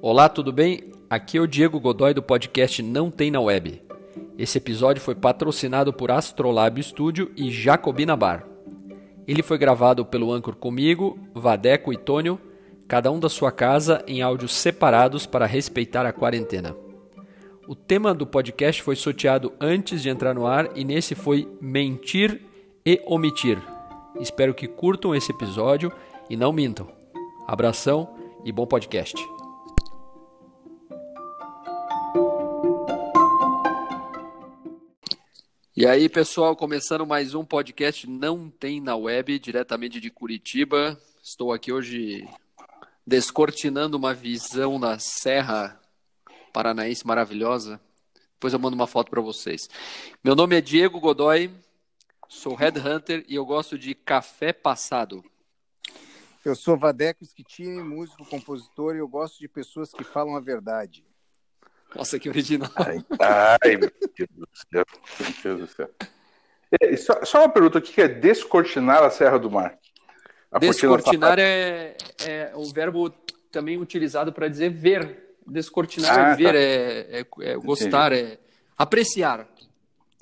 Olá, tudo bem? Aqui é o Diego Godoy do podcast Não Tem na Web. Esse episódio foi patrocinado por Astrolab Studio e Jacobina Bar. Ele foi gravado pelo Anchor comigo, Vadeco e Tônio, cada um da sua casa em áudios separados para respeitar a quarentena. O tema do podcast foi sorteado antes de entrar no ar e nesse foi mentir e omitir. Espero que curtam esse episódio e não mintam. Abração e bom podcast. E aí, pessoal, começando mais um podcast Não Tem na Web, diretamente de Curitiba. Estou aqui hoje descortinando uma visão na Serra Paranaense maravilhosa. Depois eu mando uma foto para vocês. Meu nome é Diego Godoy, sou headhunter e eu gosto de café passado. Eu sou Vadeco Schettini, músico, compositor e eu gosto de pessoas que falam a verdade. Nossa, que original. Ai, ai meu Deus do céu. Meu Deus do céu. É, só, só, uma pergunta: o que é descortinar a Serra do Mar? A descortinar é, é o verbo também utilizado para dizer ver. Descortinar ah, é ver, tá. é, é, é, gostar, Entendi. é apreciar.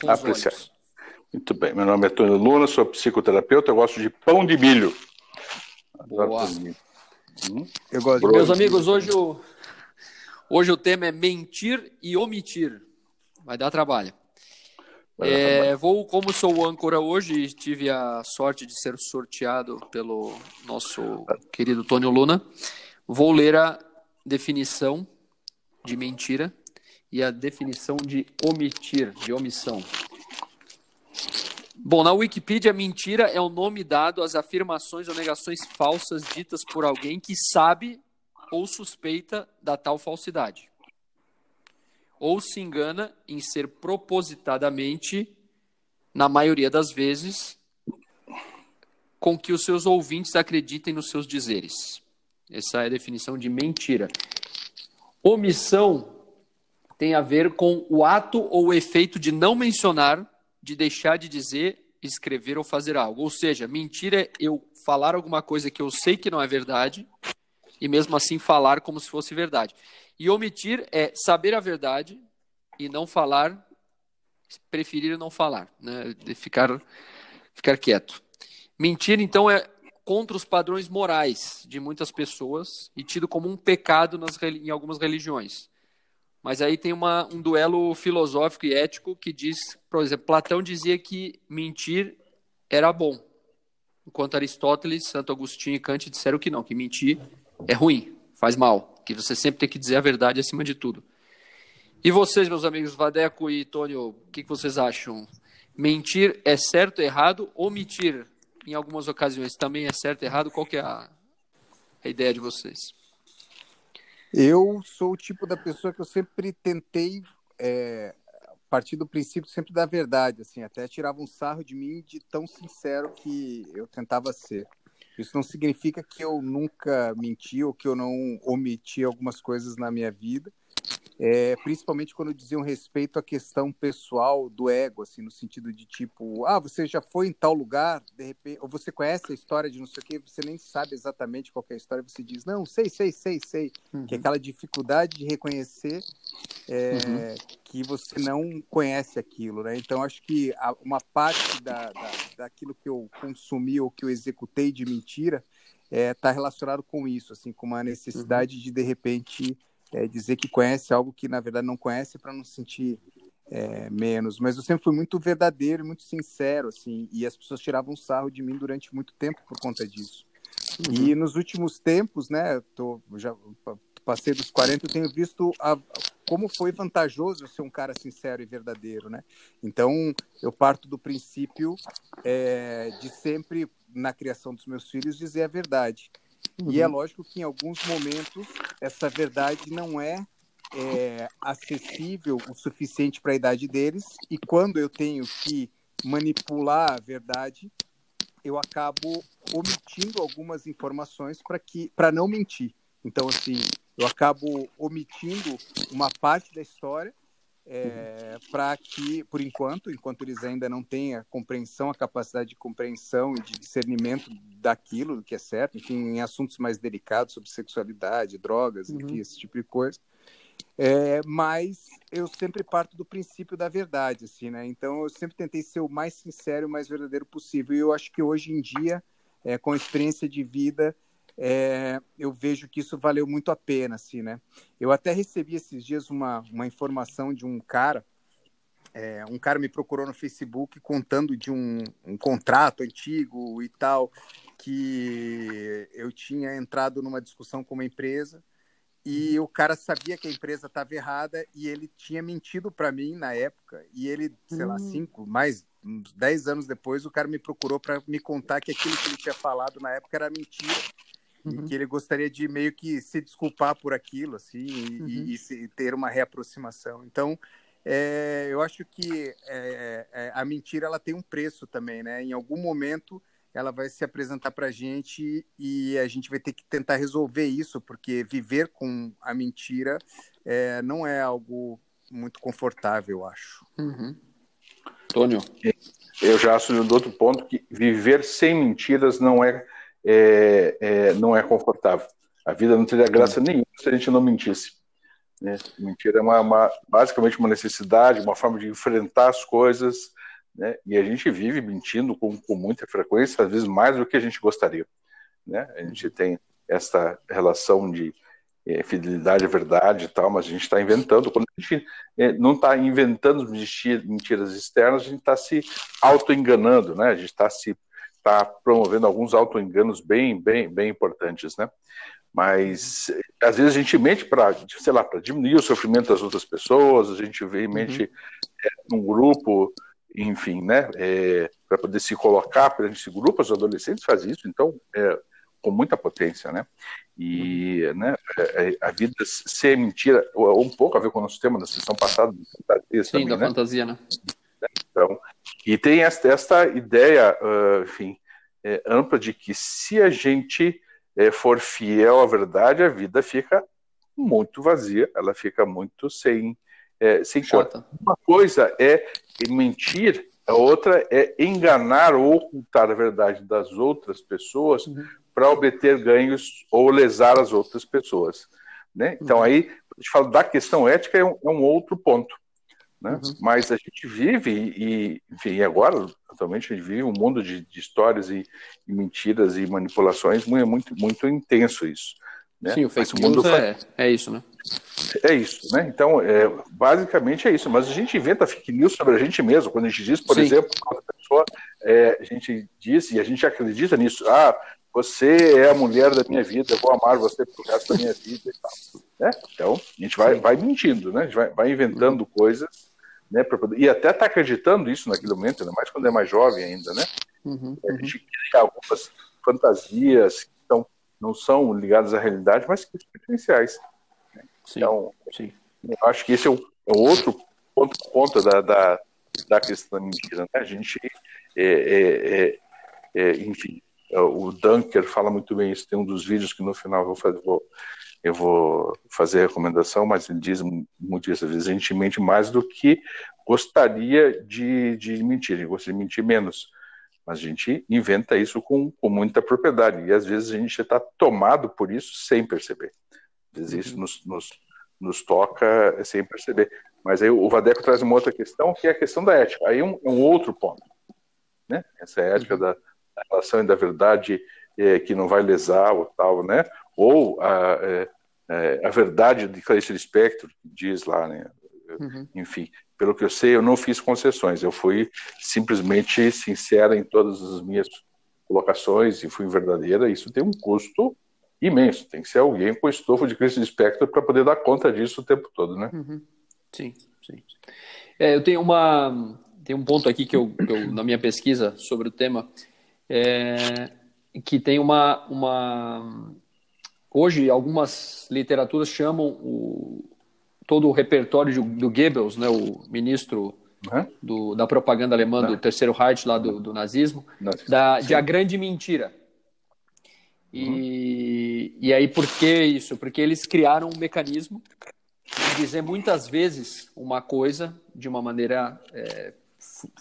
apreciar. Muito bem. Meu nome é Tônio Luna, sou psicoterapeuta, eu gosto de pão de milho. Boa. Hum? Eu gosto. Meus amigos, hoje o. Hoje o tema é mentir e omitir. Vai dar trabalho. Vai dar é, trabalho. Vou, como sou âncora hoje, tive a sorte de ser sorteado pelo nosso querido Tônio Luna. Vou ler a definição de mentira e a definição de omitir, de omissão. Bom, na Wikipedia, mentira é o nome dado às afirmações ou negações falsas ditas por alguém que sabe ou suspeita da tal falsidade, ou se engana em ser propositadamente, na maioria das vezes, com que os seus ouvintes acreditem nos seus dizeres. Essa é a definição de mentira. Omissão tem a ver com o ato ou o efeito de não mencionar, de deixar de dizer, escrever ou fazer algo. Ou seja, mentira é eu falar alguma coisa que eu sei que não é verdade, e mesmo assim falar como se fosse verdade. E omitir é saber a verdade e não falar, preferir não falar, né? De ficar, ficar quieto. Mentir, então, é contra os padrões morais de muitas pessoas e tido como um pecado nas, em algumas religiões. Mas aí tem uma, um duelo filosófico e ético que diz, por exemplo, Platão dizia que mentir era bom, enquanto Aristóteles, Santo Agostinho e Kant disseram que não, que mentir é ruim, faz mal, que você sempre tem que dizer a verdade acima de tudo. E vocês, meus amigos Vadeco e Tônio, o que, que vocês acham? Mentir é certo, errado? Omitir, em algumas ocasiões, também é certo, errado? Qual que é a, a ideia de vocês? Eu sou o tipo da pessoa que eu sempre tentei é, partir do princípio sempre da verdade, assim, até tirava um sarro de mim de tão sincero que eu tentava ser. Isso não significa que eu nunca menti ou que eu não omiti algumas coisas na minha vida, é, principalmente quando diziam respeito à questão pessoal do ego, assim, no sentido de tipo, ah, você já foi em tal lugar, de repente, ou você conhece a história de não sei o que, você nem sabe exatamente qual é a história, você diz, não, sei, sei, sei, sei, uhum. que é aquela dificuldade de reconhecer é, uhum. que você não conhece aquilo, né? Então, acho que uma parte da, da, daquilo que eu consumi ou que eu executei de mentira está é, tá relacionado com isso, assim, com uma necessidade uhum. de, de repente, é, dizer que conhece algo que na verdade não conhece para não sentir é, menos. Mas eu sempre fui muito verdadeiro, muito sincero, assim, e as pessoas tiravam sarro de mim durante muito tempo por conta disso. Uhum. E nos últimos tempos, né, tô, já passei dos 40, eu tenho visto a, como foi vantajoso ser um cara sincero e verdadeiro, né? Então, eu parto do princípio é, de sempre, na criação dos meus filhos, dizer a verdade. Uhum. E é lógico que em alguns momentos essa verdade não é, é acessível o suficiente para a idade deles, e quando eu tenho que manipular a verdade, eu acabo omitindo algumas informações para que para não mentir. Então assim, eu acabo omitindo uma parte da história é, para que, por enquanto, enquanto eles ainda não têm a compreensão, a capacidade de compreensão e de discernimento daquilo que é certo, enfim, em assuntos mais delicados sobre sexualidade, drogas, uhum. enfim, esse tipo de coisa. É, mas eu sempre parto do princípio da verdade, assim, né? Então eu sempre tentei ser o mais sincero e o mais verdadeiro possível. E eu acho que hoje em dia, é, com a experiência de vida, é, eu vejo que isso valeu muito a pena, assim, né? Eu até recebi esses dias uma, uma informação de um cara, é, um cara me procurou no Facebook contando de um, um contrato antigo e tal, que eu tinha entrado numa discussão com uma empresa e o cara sabia que a empresa estava errada e ele tinha mentido para mim na época e ele, sei lá, hum. cinco, mais dez anos depois, o cara me procurou para me contar que aquilo que ele tinha falado na época era mentira uhum. e que ele gostaria de meio que se desculpar por aquilo, assim, e, uhum. e, e ter uma reaproximação. Então, é, eu acho que é, é, a mentira ela tem um preço também, né? Em algum momento ela vai se apresentar para a gente e a gente vai ter que tentar resolver isso, porque viver com a mentira é, não é algo muito confortável, eu acho. Uhum. Tônio? Eu já assumi do outro ponto que viver sem mentiras não é é, é, não é confortável. A vida não teria graça nenhuma se a gente não mentisse. Né? Mentira é uma, uma, basicamente uma necessidade, uma forma de enfrentar as coisas, né? e a gente vive mentindo com, com muita frequência, às vezes mais do que a gente gostaria. Né? A gente tem essa relação de é, fidelidade à verdade e tal, mas a gente está inventando. Quando a gente é, não está inventando mentiras externas, a gente está se auto-enganando, né? a gente está se está promovendo alguns auto-enganos bem, bem, bem importantes, né? Mas às vezes a gente mente para, sei lá, para diminuir o sofrimento das outras pessoas, a gente mente uhum. é, num grupo, enfim, né? É, para poder se colocar perante esse grupo, os adolescentes fazem isso, então, é, com muita potência, né? E uhum. né, é, é, a vida ser mentira, um pouco a ver com o nosso tema da sessão passada, Sim, também, da né? fantasia, né? Então, e tem esta, esta ideia, uh, enfim, é, ampla de que se a gente é, for fiel à verdade, a vida fica muito vazia, ela fica muito sem, é, sem cor. Uma coisa é mentir, a outra é enganar ou ocultar a verdade das outras pessoas uhum. para obter ganhos ou lesar as outras pessoas. Né? Então, uhum. aí, a gente fala da questão ética, é um, é um outro ponto. Né? Uhum. Mas a gente vive, e, enfim, agora, atualmente, a gente vive um mundo de, de histórias e, e, mentiras e manipulações muito, muito, muito intenso isso. Né? Sim, o fake news mundo é, é isso, né? É isso, né? Então, é, basicamente é isso. Mas a gente inventa fake news sobre a gente mesmo. Quando a gente diz, por Sim. exemplo, uma pessoa, é, a gente diz e a gente acredita nisso. Ah, você é a mulher da minha vida, eu vou amar você pro resto da minha vida e tal. Né? Então, a gente vai, vai mentindo, né? A gente vai, vai inventando uhum. coisas, né? Poder... E até tá acreditando isso naquele momento, ainda mais quando é mais jovem ainda, né? Uhum. A gente cria algumas fantasias que são, não são ligadas à realidade, mas que são potenciais. Né? Sim. Então, Sim. eu acho que esse é o, é o outro ponto conta da, da, da questão da mentira, né? A gente, é, é, é, é enfim, é, o Dunker fala muito bem isso. Tem um dos vídeos que no final eu vou fazer, vou, eu vou fazer a recomendação, mas ele diz. Às vezes a gente mente mais do que gostaria de, de mentir. A gente gostaria de mentir menos. Mas a gente inventa isso com, com muita propriedade. E às vezes a gente está tomado por isso sem perceber. Às vezes isso uhum. nos, nos, nos toca sem perceber. Mas aí o Vadeco traz uma outra questão, que é a questão da ética. Aí é um, um outro ponto. Né? Essa é ética uhum. da, da relação e da verdade é, que não vai lesar ou tal, né? Ou a, é, é, a verdade de Clarice Lispector, diz lá, né? Uhum. Enfim, pelo que eu sei, eu não fiz concessões, eu fui simplesmente sincera em todas as minhas colocações e fui verdadeira. Isso tem um custo imenso, tem que ser alguém com estofo de Clarice Lispector para poder dar conta disso o tempo todo, né? Uhum. Sim, sim. É, eu tenho uma tem um ponto aqui que eu, que eu, na minha pesquisa sobre o tema é, que tem uma, uma. Hoje, algumas literaturas chamam o, todo o repertório de, do Goebbels, né, o ministro uhum. do, da propaganda alemã do Terceiro Reich, lá do, do nazismo, da, de A Grande Mentira. E, uhum. e aí, por que isso? Porque eles criaram um mecanismo dizer muitas vezes uma coisa de uma maneira é,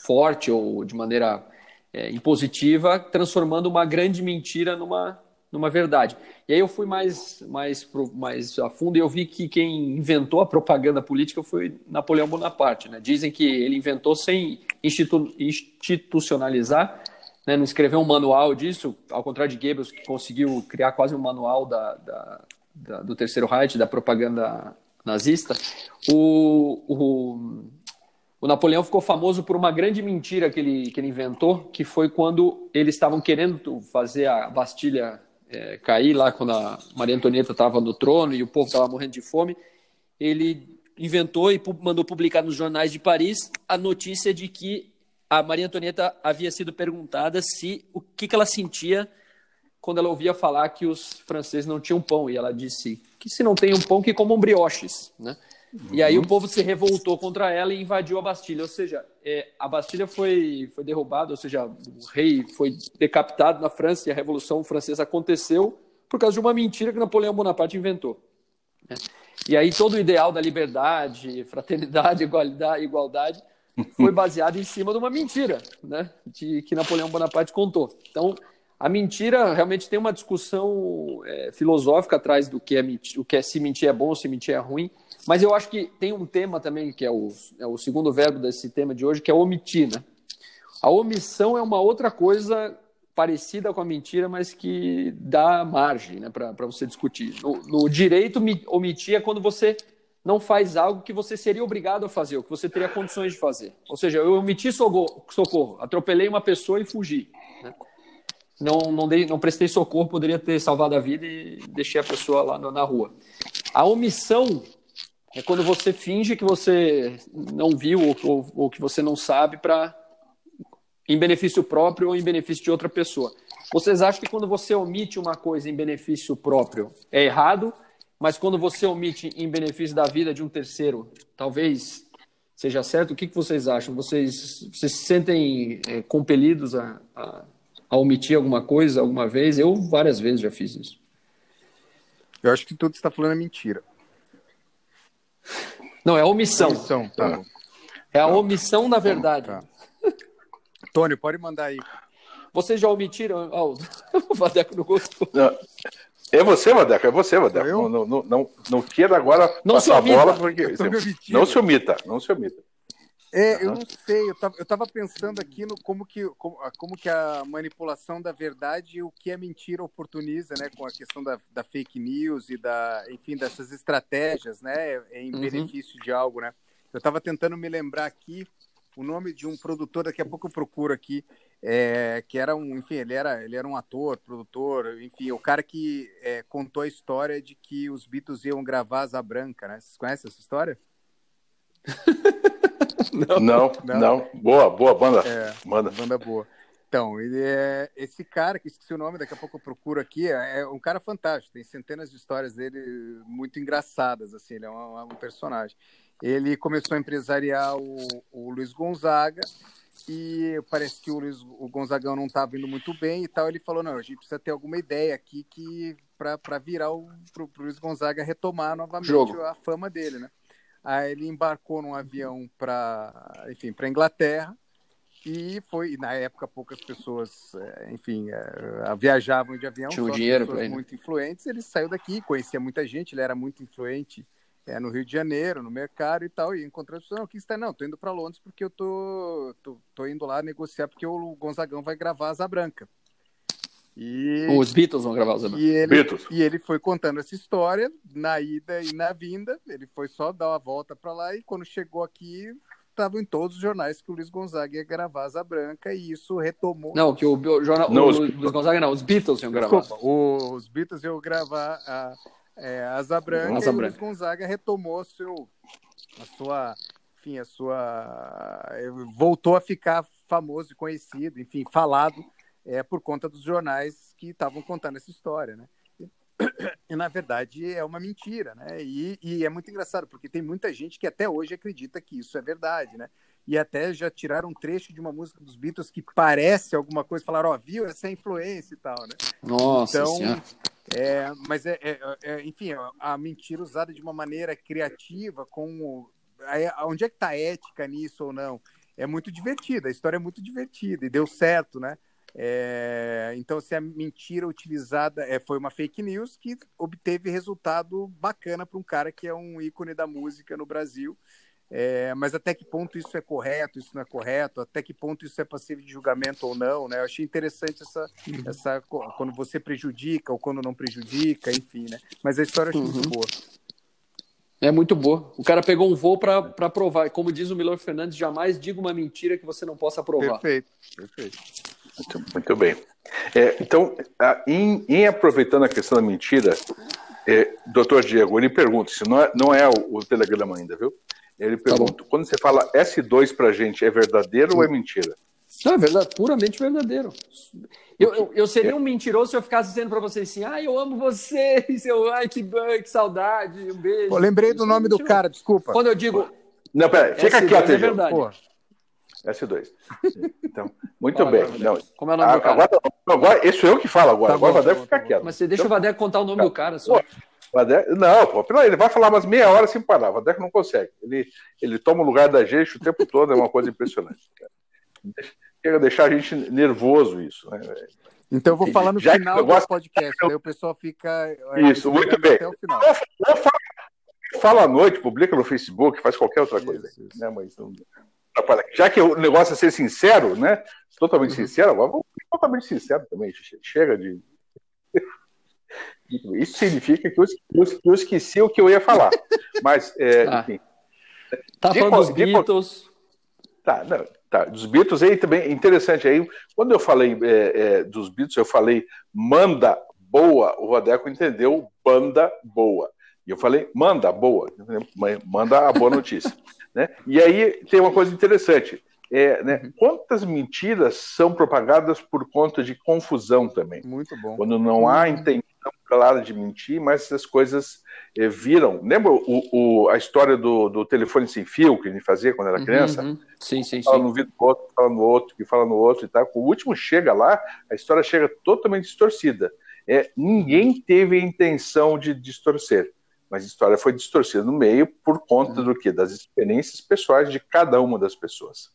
forte ou de maneira é, impositiva, transformando uma grande mentira numa, numa verdade. E aí eu fui mais, mais, mais a fundo e eu vi que quem inventou a propaganda política foi Napoleão Bonaparte. Né? Dizem que ele inventou sem institu institucionalizar, né? não escreveu um manual disso, ao contrário de Goebbels, que conseguiu criar quase um manual da, da, da do Terceiro Reich, da propaganda nazista. O, o, o Napoleão ficou famoso por uma grande mentira que ele, que ele inventou, que foi quando eles estavam querendo fazer a Bastilha é, cair lá quando a Maria Antonieta estava no trono e o povo estava morrendo de fome, ele inventou e mandou publicar nos jornais de Paris a notícia de que a Maria Antonieta havia sido perguntada se o que, que ela sentia quando ela ouvia falar que os franceses não tinham pão e ela disse que se não tem um pão que comam brioches, né? E aí o uhum. povo se revoltou contra ela e invadiu a Bastilha. Ou seja, é, a Bastilha foi, foi derrubada, ou seja, o rei foi decapitado na França e a Revolução Francesa aconteceu por causa de uma mentira que Napoleão Bonaparte inventou. Né? E aí todo o ideal da liberdade, fraternidade, igualdade, igualdade foi baseado em cima de uma mentira, né? De que Napoleão Bonaparte contou. Então a mentira realmente tem uma discussão é, filosófica atrás do que é mentir, o que é se mentir é bom, se mentir é ruim. Mas eu acho que tem um tema também, que é o, é o segundo verbo desse tema de hoje, que é omitir. Né? A omissão é uma outra coisa parecida com a mentira, mas que dá margem né, para você discutir. No, no direito, omitir é quando você não faz algo que você seria obrigado a fazer, ou que você teria condições de fazer. Ou seja, eu omiti socorro, atropelei uma pessoa e fugi. Né? Não, não, dei, não prestei socorro, poderia ter salvado a vida e deixei a pessoa lá na rua. A omissão é quando você finge que você não viu ou, ou, ou que você não sabe para em benefício próprio ou em benefício de outra pessoa. Vocês acham que quando você omite uma coisa em benefício próprio é errado, mas quando você omite em benefício da vida de um terceiro, talvez seja certo? O que, que vocês acham? Vocês, vocês se sentem é, compelidos a, a, a omitir alguma coisa alguma vez? Eu várias vezes já fiz isso. Eu acho que tudo que está falando é mentira. Não, é omissão. omissão tá. É a omissão na verdade. Tá. Tônio, pode mandar aí. Vocês já omitiram? Oh, o Vadeco não gostou. Não. É você, Vadeco, é você, Vadeco. Não, não, não, não, não queira agora não passar a bola, porque não se omita, não se omita. É, eu não sei, eu tava, eu tava pensando aqui no como que, como, como, que a manipulação da verdade e o que é mentira oportuniza, né, com a questão da, da fake news e da, enfim, dessas estratégias, né, em uhum. benefício de algo, né. Eu tava tentando me lembrar aqui o nome de um produtor, daqui a pouco eu procuro aqui, é, que era um, enfim, ele era, ele era um ator, produtor, enfim, o cara que é, contou a história de que os Beatles iam gravar Asa Branca, né? Vocês conhecem essa história? não, não, não, Boa, boa banda. É, banda. banda boa. Então, ele é esse cara, que esqueci o nome, daqui a pouco eu procuro aqui, é, é um cara fantástico, tem centenas de histórias dele muito engraçadas, assim, ele é um, um personagem. Ele começou a empresariar o, o Luiz Gonzaga e parece que o, Luiz, o Gonzagão não estava indo muito bem e tal. Ele falou: não, a gente precisa ter alguma ideia aqui que para virar o pro, pro Luiz Gonzaga retomar novamente Jogo. a fama dele, né? Aí ele embarcou num avião para, enfim, para Inglaterra e foi. Na época poucas pessoas, é, enfim, é, viajavam de avião. Tinha dinheiro para muito influentes. Ele saiu daqui, conhecia muita gente. Ele era muito influente é, no Rio de Janeiro, no mercado e tal. E encontrou as pessoas, não, o que está? Não, tô indo para Londres porque eu tô, tô, tô indo lá negociar porque o Gonzagão vai gravar Asa Branca. E, Os Beatles vão gravar os e ele, Beatles. e ele foi contando essa história na ida e na vinda. Ele foi só dar uma volta para lá e quando chegou aqui estavam em todos os jornais que o Luiz Gonzaga ia gravar Asa Branca e isso retomou. Não, que o, o jornal, não, o, os... Luiz Gonzaga não, os Beatles iam gravar. Desculpa, os Beatles iam gravar a, é, Asa Branca Asa e o Luiz Gonzaga retomou seu, a sua, enfim, a sua, voltou a ficar famoso e conhecido, enfim, falado é por conta dos jornais que estavam contando essa história, né? E, na verdade é uma mentira, né? E, e, é muito engraçado porque tem muita gente que até hoje acredita que isso é verdade, né? E até já tiraram um trecho de uma música dos Beatles que parece alguma coisa, falaram, ó, oh, viu essa influência e tal, né? Nossa então, senhora. É, mas é, é, é, enfim, a mentira usada de uma maneira criativa, com onde é que está a ética nisso ou não? É muito divertida, a história é muito divertida e deu certo, né? É, então, se a mentira utilizada é, foi uma fake news que obteve resultado bacana para um cara que é um ícone da música no Brasil. É, mas até que ponto isso é correto, isso não é correto, até que ponto isso é passível de julgamento ou não, né? Eu achei interessante essa, uhum. essa quando você prejudica ou quando não prejudica, enfim, né? Mas a história eu achei uhum. muito boa. É muito boa. O cara pegou um voo para provar. Como diz o Milor Fernandes, jamais diga uma mentira que você não possa provar. Perfeito, perfeito. Muito, muito bem. É, então, em, em, aproveitando a questão da mentira, é, doutor Diego, ele pergunta, se não é, não é o, o telegrama ainda, viu? Ele tá pergunta, tá quando você fala S2 para gente, é verdadeiro Sim. ou é mentira? Não, é verdade, puramente verdadeiro. Eu, eu, eu seria um mentiroso se eu ficasse dizendo para vocês assim, ai, eu amo vocês, eu, ai, que, que saudade, um beijo. Pô, lembrei do nome do cara, desculpa. Quando eu digo... Não, pera, fica aqui, é verdade. Pô. S2. Então, muito Fala, bem. Agora, não, Como é o nome do cara? Agora, agora, sou eu que falo agora. Tá agora bom, o Vadeco fica quieto. Mas você deixa então, o Vadeco contar o nome tá. do cara só. Vadeco, não, pô, ele vai falar umas meia hora sem parar. O Vadeco não consegue. Ele, ele toma o lugar da gente o tempo todo, é uma coisa impressionante. Chega a deixar a gente nervoso isso. Né? Então eu vou falar no Já final do gosto... podcast, aí o pessoal fica. É, isso, muito bem. Até o final. Fala à noite, publica no Facebook, faz qualquer outra coisa. Isso, isso. Né? Mas não, já que o negócio é ser sincero, né? Totalmente uhum. sincero, agora ser totalmente sincero também. Chega de. Isso significa que eu, eu, esqueci o que eu ia falar. Mas, é, tá. enfim. Tá de, falando dos de, Beatles. Tá, não, tá, dos Beatles aí também interessante. Aí, quando eu falei é, é, dos Beatles, eu falei manda boa, o Rodeco entendeu banda boa. E eu falei, manda boa, manda a boa notícia. Né? E aí tem uma coisa interessante. É, né, uhum. quantas mentiras são propagadas por conta de confusão também? Muito bom. Quando não há intenção clara de mentir, mas essas coisas é, viram. Lembra o, o, a história do, do, telefone sem fio que a gente fazia quando era uhum, criança? Uhum. Sim, sim, fala sim. no do outro, fala no outro, que fala no outro e tal. O último chega lá, a história chega totalmente distorcida. É, ninguém teve a intenção de distorcer mas a história foi distorcida no meio por conta do que? Das experiências pessoais de cada uma das pessoas.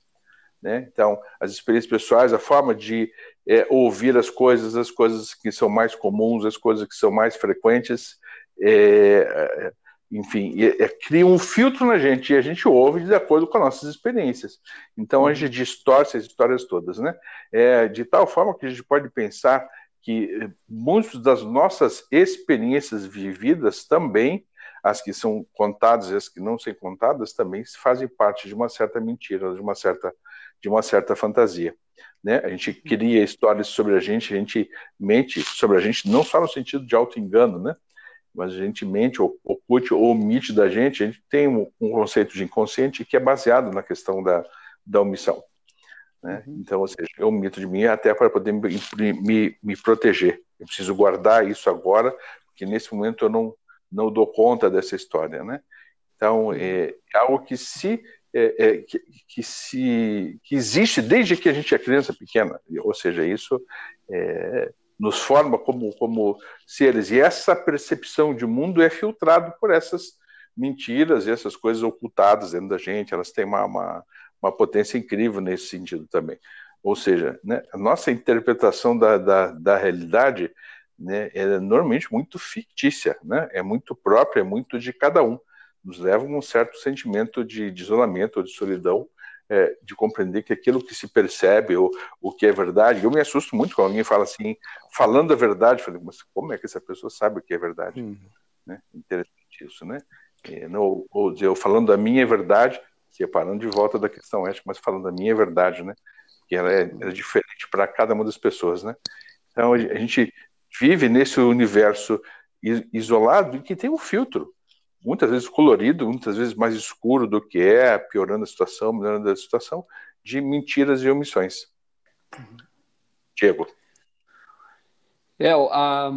Né? Então, as experiências pessoais, a forma de é, ouvir as coisas, as coisas que são mais comuns, as coisas que são mais frequentes, é, é enfim, é, cria um filtro na gente e a gente ouve de acordo com as nossas experiências. Então, a gente distorce as histórias todas, né? É, de tal forma que a gente pode pensar que eh, muitas das nossas experiências vividas também, as que são contadas e as que não são contadas, também fazem parte de uma certa mentira, de uma certa, de uma certa fantasia. Né? A gente cria histórias sobre a gente, a gente mente sobre a gente, não só no sentido de auto-engano, né? mas a gente mente, ou oculte ou omite da gente, a gente tem um, um conceito de inconsciente que é baseado na questão da, da omissão. Né? Uhum. Então, ou seja, eu omito de mim até para poder me, me, me, proteger. Eu preciso guardar isso agora, porque nesse momento eu não, não dou conta dessa história. Né? Então, uhum. é, é algo que se, é, é, que, que, se que existe desde que a gente é criança pequena, ou seja, isso é, nos forma como, como seres. E essa percepção de mundo é filtrado por essas mentiras e essas coisas ocultadas dentro da gente. Elas têm uma, uma uma potência incrível nesse sentido também. Ou seja, né, a nossa interpretação da, da, da realidade né, é normalmente muito fictícia, né, é muito própria, é muito de cada um. Nos leva a um certo sentimento de, de isolamento ou de solidão, é, de compreender que aquilo que se percebe ou o que é verdade. Eu me assusto muito quando alguém fala assim, falando a verdade. Eu falei, mas como é que essa pessoa sabe o que é verdade? Uhum. Né? Interessante isso, né? É, não, ou dizer, eu falando a minha verdade, separando de volta da questão ética, mas falando a minha verdade, né? Que ela é, é diferente para cada uma das pessoas, né? Então a gente vive nesse universo isolado e que tem um filtro, muitas vezes colorido, muitas vezes mais escuro do que é, piorando a situação, melhorando a situação, de mentiras e omissões. Diego. É, a,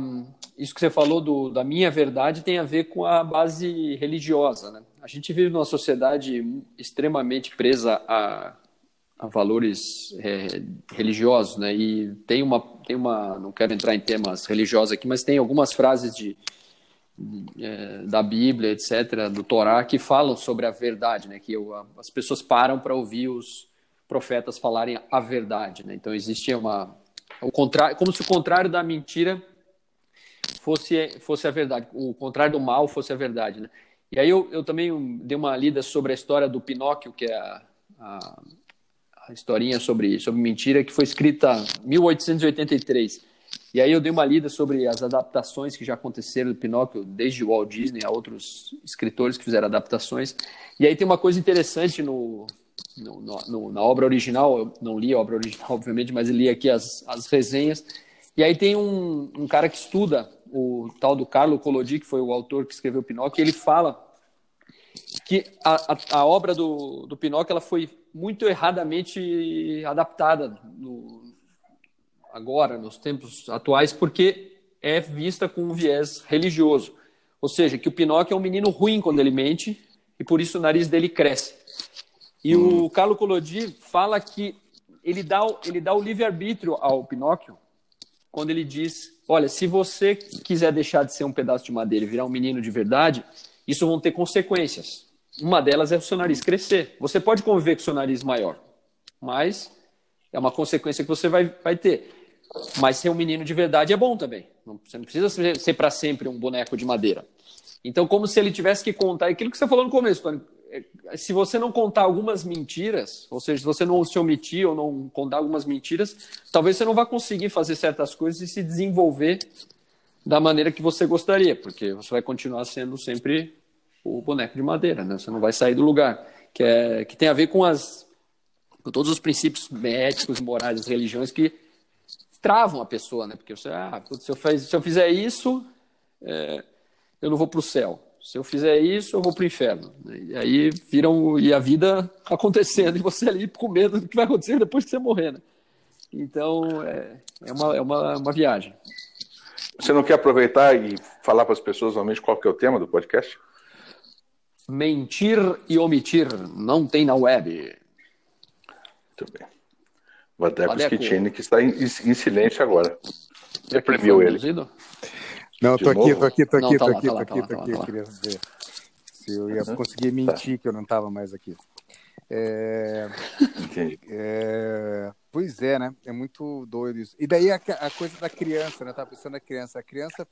isso que você falou do, da minha verdade tem a ver com a base religiosa, né? A gente vive numa sociedade extremamente presa a, a valores é, religiosos, né? E tem uma, tem uma, não quero entrar em temas religiosos aqui, mas tem algumas frases de, é, da Bíblia, etc., do Torá, que falam sobre a verdade, né? Que eu, as pessoas param para ouvir os profetas falarem a verdade, né? Então existe uma, o contrário, como se o contrário da mentira fosse fosse a verdade, o contrário do mal fosse a verdade, né? E aí eu, eu também dei uma lida sobre a história do Pinóquio, que é a, a a historinha sobre, sobre mentira, que foi escrita em 1883. E aí eu dei uma lida sobre as adaptações que já aconteceram do Pinóquio, desde Walt Disney a outros escritores que fizeram adaptações. E aí tem uma coisa interessante no, no, no, na obra original, eu não li a obra original, obviamente, mas li aqui as, as resenhas. E aí tem um, um cara que estuda o tal do Carlo Collodi, que foi o autor que escreveu Pinóquio, e ele fala que a, a, a obra do, do Pinóquio ela foi muito erradamente adaptada no, agora, nos tempos atuais, porque é vista com um viés religioso. Ou seja, que o Pinóquio é um menino ruim quando ele mente e por isso o nariz dele cresce. E hum. o Carlo Collodi fala que ele dá, ele dá o livre-arbítrio ao Pinóquio quando ele diz: Olha, se você quiser deixar de ser um pedaço de madeira e virar um menino de verdade, isso vão ter consequências. Uma delas é o seu nariz crescer. Você pode conviver com o seu nariz maior, mas é uma consequência que você vai, vai ter. Mas ser um menino de verdade é bom também. Você não precisa ser, ser para sempre um boneco de madeira. Então, como se ele tivesse que contar aquilo que você falou no começo, Tony. É, se você não contar algumas mentiras, ou seja, se você não se omitir ou não contar algumas mentiras, talvez você não vá conseguir fazer certas coisas e se desenvolver da maneira que você gostaria, porque você vai continuar sendo sempre o boneco de madeira, né? Você não vai sair do lugar, que é que tem a ver com as com todos os princípios éticos, morais religiões que travam a pessoa, né? Porque você, ah, se eu, se eu fizer isso, é, eu não vou para o céu. Se eu fizer isso, eu vou para o inferno. E aí viram e a vida acontecendo e você ali com medo do que vai acontecer depois que você morrer, né? Então é, é, uma, é uma, uma viagem. Você não quer aproveitar e falar para as pessoas realmente qual que é o tema do podcast? Mentir e omitir não tem na web. Muito bem. Vadeco Schettini, que está em, em, silêncio agora. Reprimiu ele. Não, tô aqui, tô aqui, tô aqui, tô aqui, tô aqui, tô aqui. Queria ver se eu ia conseguir mentir que eu não estava mais aqui. É... é... Pois é, né? É muito doido isso. E daí a, a coisa da criança, né? Tá pensando na criança. A criança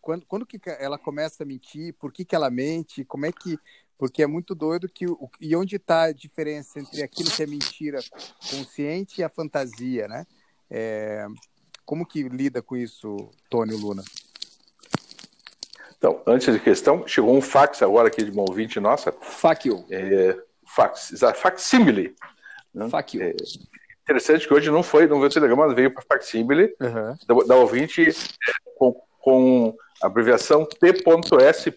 quando, quando que ela começa a mentir? Por que, que ela mente? Como é que. Porque é muito doido que. E onde está a diferença entre aquilo que é mentira consciente e a fantasia, né? É, como que lida com isso, Tony Luna? Então, antes de questão, chegou um fax agora aqui de uma ouvinte nossa. You. É, fax, facsimile. Né? É, interessante que hoje não foi, não veio o telegrama, veio para facsimile uhum. da, da ouvinte é, com, com abreviação T.S.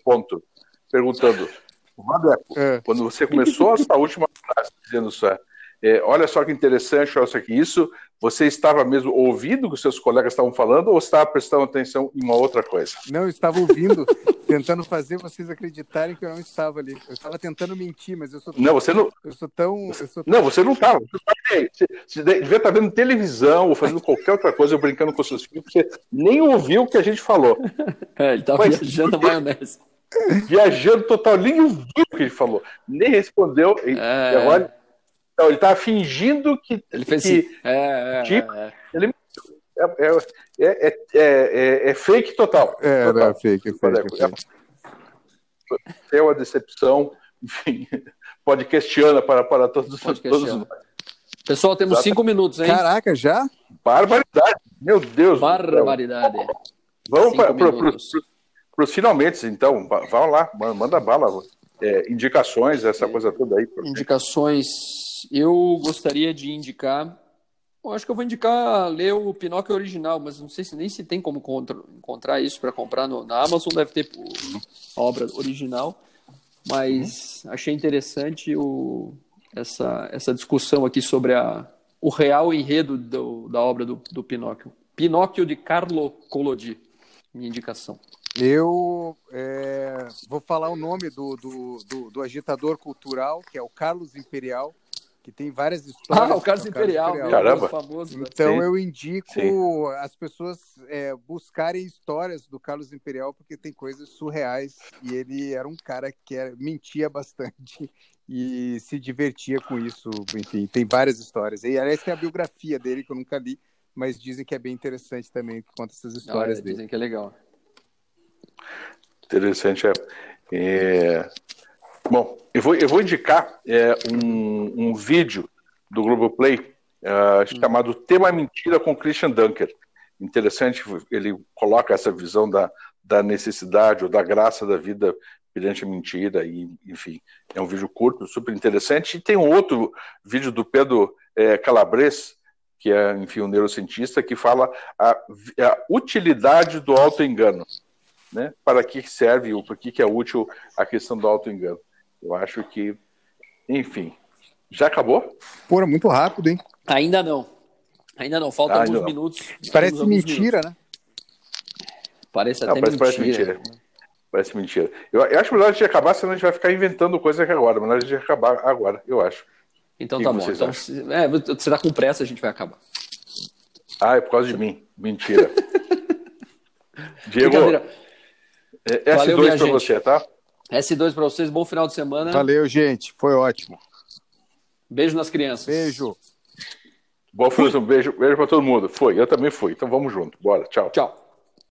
perguntando, Vadeco, é. quando você começou essa última frase dizendo isso, é, olha só que interessante, olha só que isso, você estava mesmo ouvindo o que seus colegas estavam falando ou estava prestando atenção em uma outra coisa? Não, eu estava ouvindo, tentando fazer vocês acreditarem que eu não estava ali. Eu estava tentando mentir, mas eu sou tão, Não, você não. Eu sou tão. Eu sou Não, você não estava. Você, você devia estar vendo televisão ou fazendo qualquer outra coisa, brincando com seus filhos, você nem ouviu o que a gente falou. É, ele estava viajando a maionese. Viajando total, nem ouviu o que ele falou, nem respondeu. É... E agora não, ele estava fingindo que. Ele fez que, assim. É, é, tipo, é. Ele, é, é, é, fake total. É, total. é fake, é fake. É, é uma decepção, enfim, podcastiana para, para todos, todos nós. Pessoal, temos Exato. cinco minutos, hein? Caraca, já? Barbaridade. Meu Deus. Barbaridade. Vamos para os finalmente, então. Vamos lá, manda bala. É, indicações, essa coisa toda aí. Indicações eu gostaria de indicar. Eu acho que eu vou indicar ler o Pinóquio original, mas não sei se nem se tem como contra, encontrar isso para comprar no, na Amazon, deve ter a obra original. Mas uhum. achei interessante o, essa, essa discussão aqui sobre a, o real enredo do, da obra do, do Pinóquio. Pinóquio de Carlo Collodi, minha indicação. Eu é, vou falar o nome do, do, do, do agitador cultural, que é o Carlos Imperial, que tem várias histórias. Ah, o Carlos Imperial, Imperial. Caramba. famoso. Né? Então Sim. eu indico Sim. as pessoas é, buscarem histórias do Carlos Imperial, porque tem coisas surreais e ele era um cara que era, mentia bastante e se divertia com isso. Enfim, tem várias histórias. E aliás, tem a biografia dele que eu nunca li, mas dizem que é bem interessante também, que conta essas histórias Olha, dele. Dizem que é legal. Interessante, é. Bom, eu vou, eu vou indicar é, um, um vídeo do Globoplay uh, chamado Tema Mentira com Christian Dunker. Interessante, ele coloca essa visão da, da necessidade ou da graça da vida perante a mentira, e, enfim, é um vídeo curto, super interessante. E tem um outro vídeo do Pedro é, Calabres, que é, enfim, um neurocientista, que fala a, a utilidade do autoengano, né? Para que serve ou para que é útil a questão do autoengano. Eu acho que, enfim, já acabou? Pô, muito rápido, hein? Ainda não. Ainda não, faltam alguns não. minutos. Parece mentira, minutos. né? Parece até não, parece, mentira. Parece mentira. Parece mentira. Eu, eu, acho melhor a gente acabar, senão a gente vai ficar inventando coisa aqui agora. Melhor a gente acabar agora, eu acho. Então tá bom. Então, se, é, você tá com pressa, a gente vai acabar. Ah, é por causa de mim. Mentira. Diego, é, S2 para você, tá? S2 para vocês, bom final de semana. Valeu, gente, foi ótimo. Beijo nas crianças. Beijo. Boa final, beijo, beijo para todo mundo. Foi, eu também fui. Então vamos junto. Bora, tchau. Tchau.